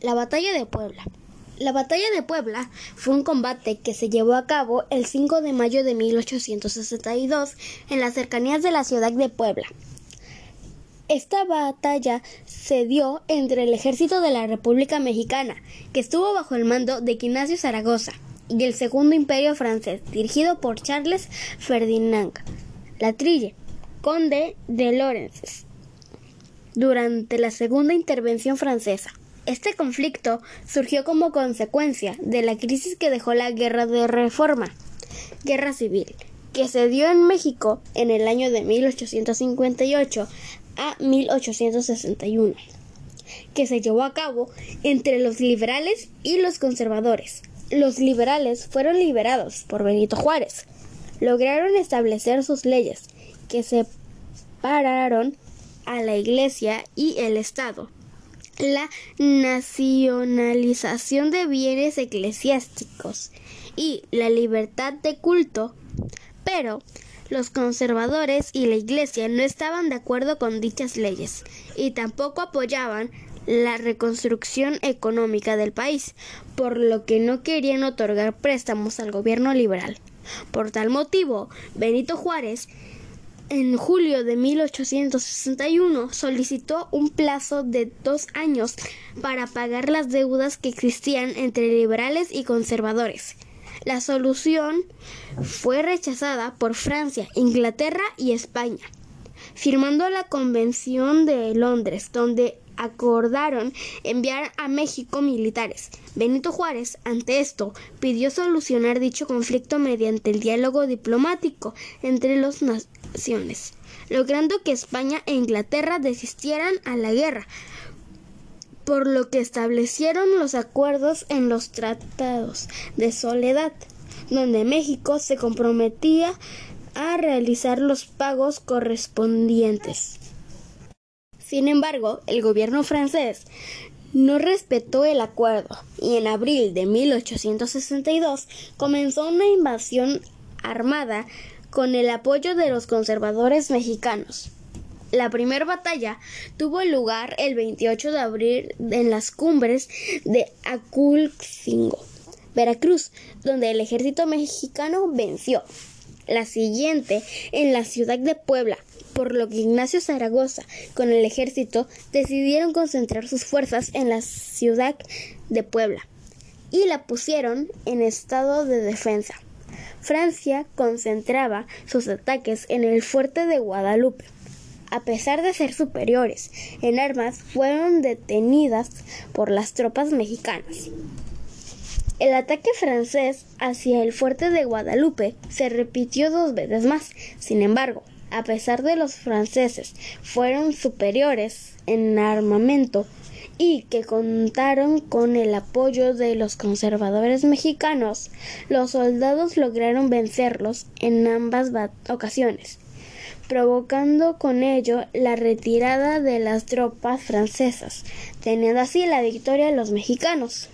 La batalla de Puebla. La batalla de Puebla fue un combate que se llevó a cabo el 5 de mayo de 1862 en las cercanías de la ciudad de Puebla. Esta batalla se dio entre el ejército de la República Mexicana, que estuvo bajo el mando de Ignacio Zaragoza, y el Segundo Imperio francés, dirigido por Charles Ferdinand Latrille, conde de Lorenzes, durante la Segunda Intervención Francesa. Este conflicto surgió como consecuencia de la crisis que dejó la Guerra de Reforma, Guerra Civil, que se dio en México en el año de 1858 a 1861, que se llevó a cabo entre los liberales y los conservadores. Los liberales fueron liberados por Benito Juárez. Lograron establecer sus leyes que separaron a la Iglesia y el Estado la nacionalización de bienes eclesiásticos y la libertad de culto, pero los conservadores y la Iglesia no estaban de acuerdo con dichas leyes y tampoco apoyaban la reconstrucción económica del país, por lo que no querían otorgar préstamos al gobierno liberal. Por tal motivo, Benito Juárez en julio de 1861 solicitó un plazo de dos años para pagar las deudas que existían entre liberales y conservadores. La solución fue rechazada por Francia, Inglaterra y España, firmando la Convención de Londres, donde acordaron enviar a México militares. Benito Juárez, ante esto, pidió solucionar dicho conflicto mediante el diálogo diplomático entre los naciones, logrando que España e Inglaterra desistieran a la guerra, por lo que establecieron los acuerdos en los tratados de soledad, donde México se comprometía a realizar los pagos correspondientes. Sin embargo, el gobierno francés no respetó el acuerdo y en abril de 1862 comenzó una invasión armada con el apoyo de los conservadores mexicanos. La primera batalla tuvo lugar el 28 de abril en las cumbres de Aculcingo, Veracruz, donde el ejército mexicano venció. La siguiente en la ciudad de Puebla, por lo que Ignacio Zaragoza con el ejército decidieron concentrar sus fuerzas en la ciudad de Puebla y la pusieron en estado de defensa. Francia concentraba sus ataques en el fuerte de Guadalupe. A pesar de ser superiores en armas, fueron detenidas por las tropas mexicanas. El ataque francés hacia el fuerte de Guadalupe se repitió dos veces más. Sin embargo, a pesar de los franceses fueron superiores en armamento y que contaron con el apoyo de los conservadores mexicanos, los soldados lograron vencerlos en ambas ocasiones, provocando con ello la retirada de las tropas francesas, teniendo así la victoria los mexicanos.